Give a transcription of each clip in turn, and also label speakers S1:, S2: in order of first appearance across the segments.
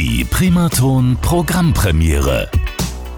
S1: Die Primaton Programmpremiere.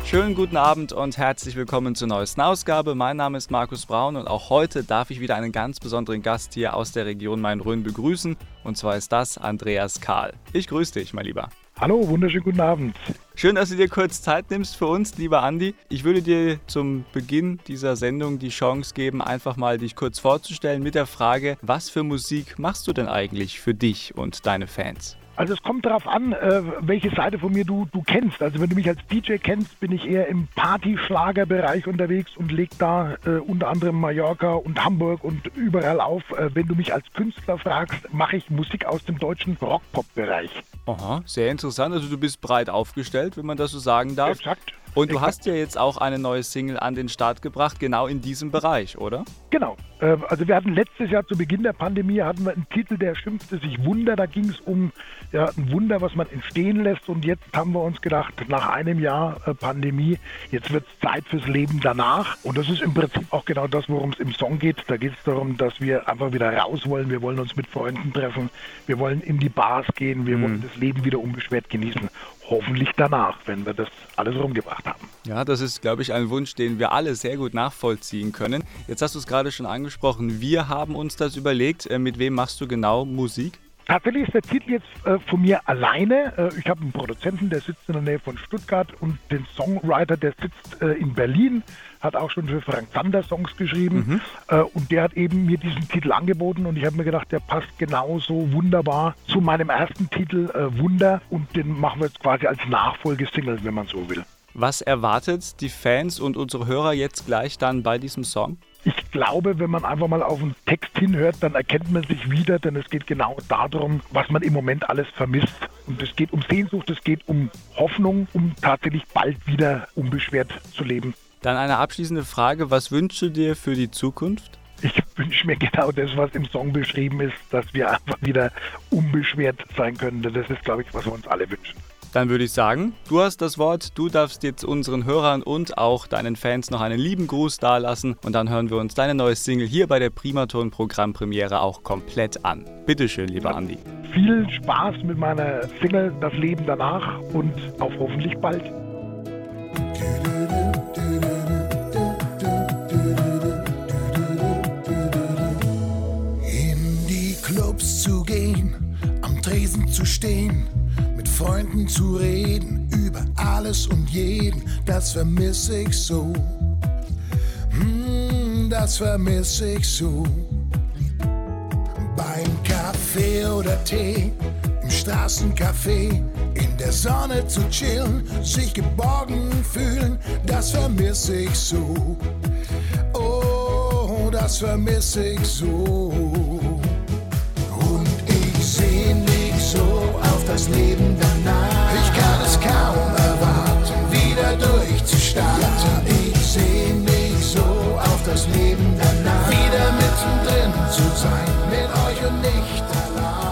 S2: Schönen guten Abend und herzlich willkommen zur neuesten Ausgabe. Mein Name ist Markus Braun und auch heute darf ich wieder einen ganz besonderen Gast hier aus der Region Main-Rhön begrüßen. Und zwar ist das Andreas Kahl. Ich grüße dich, mein Lieber.
S3: Hallo, wunderschönen guten Abend.
S2: Schön, dass du dir kurz Zeit nimmst für uns, lieber Andi. Ich würde dir zum Beginn dieser Sendung die Chance geben, einfach mal dich kurz vorzustellen mit der Frage, was für Musik machst du denn eigentlich für dich und deine Fans?
S3: Also es kommt darauf an, äh, welche Seite von mir du, du kennst. Also wenn du mich als DJ kennst, bin ich eher im Party-Schlager-Bereich unterwegs und leg da äh, unter anderem Mallorca und Hamburg und überall auf. Äh, wenn du mich als Künstler fragst, mache ich Musik aus dem deutschen Rock-Pop-Bereich.
S2: Aha, sehr interessant. Also du bist breit aufgestellt, wenn man das so sagen darf.
S3: Exakt.
S2: Und du hast ja jetzt auch eine neue Single an den Start gebracht, genau in diesem Bereich, oder?
S3: Genau. Äh, also wir hatten letztes Jahr zu Beginn der Pandemie hatten wir einen Titel, der schimpfte sich Wunder. Da ging es um ja, ein Wunder, was man entstehen lässt. Und jetzt haben wir uns gedacht, nach einem Jahr äh, Pandemie, jetzt wird es Zeit fürs Leben danach. Und das ist im Prinzip auch genau das, worum es im Song geht. Da geht es darum, dass wir einfach wieder raus wollen. Wir wollen uns mit Freunden treffen. Wir wollen in die Bars gehen. Wir mhm. wollen das Leben wieder unbeschwert genießen hoffentlich danach, wenn wir das alles rumgebracht haben.
S2: Ja, das ist, glaube ich, ein Wunsch, den wir alle sehr gut nachvollziehen können. Jetzt hast du es gerade schon angesprochen. Wir haben uns das überlegt. Äh, mit wem machst du genau Musik?
S3: Tatsächlich ist der Titel jetzt äh, von mir alleine. Äh, ich habe einen Produzenten, der sitzt in der Nähe von Stuttgart und den Songwriter, der sitzt äh, in Berlin, hat auch schon für Frank Zander Songs geschrieben mhm. Äh, und der hat eben mir diesen Titel angeboten und ich habe mir gedacht, der passt genauso wunderbar zu meinem ersten Titel äh, Wunder und den machen wir jetzt quasi als Nachfolgesingle, wenn man so will.
S2: Was erwartet die Fans und unsere Hörer jetzt gleich dann bei diesem Song?
S3: Ich glaube, wenn man einfach mal auf den Text hinhört, dann erkennt man sich wieder, denn es geht genau darum, was man im Moment alles vermisst. Und es geht um Sehnsucht, es geht um Hoffnung, um tatsächlich bald wieder unbeschwert zu leben.
S2: Dann eine abschließende Frage, was wünschst du dir für die Zukunft?
S3: Ich wünsche mir genau das, was im Song beschrieben ist, dass wir einfach wieder unbeschwert sein können. Das ist, glaube ich, was wir uns alle wünschen.
S2: Dann würde ich sagen, du hast das Wort, du darfst jetzt unseren Hörern und auch deinen Fans noch einen lieben Gruß dalassen und dann hören wir uns deine neue Single hier bei der Primaton Programmpremiere auch komplett an. Bitteschön, lieber Andi.
S3: Viel Spaß mit meiner Single Das Leben danach und auf hoffentlich bald.
S4: In die Clubs zu gehen, am Tresen zu stehen Freunden zu reden über alles und jeden, das vermisse ich so. Hm, das vermisse ich so. Beim Kaffee oder Tee, im Straßencafé, in der Sonne zu chillen, sich geborgen fühlen, das vermisse ich so. Oh, das vermisse ich so. mit euch und nicht allein.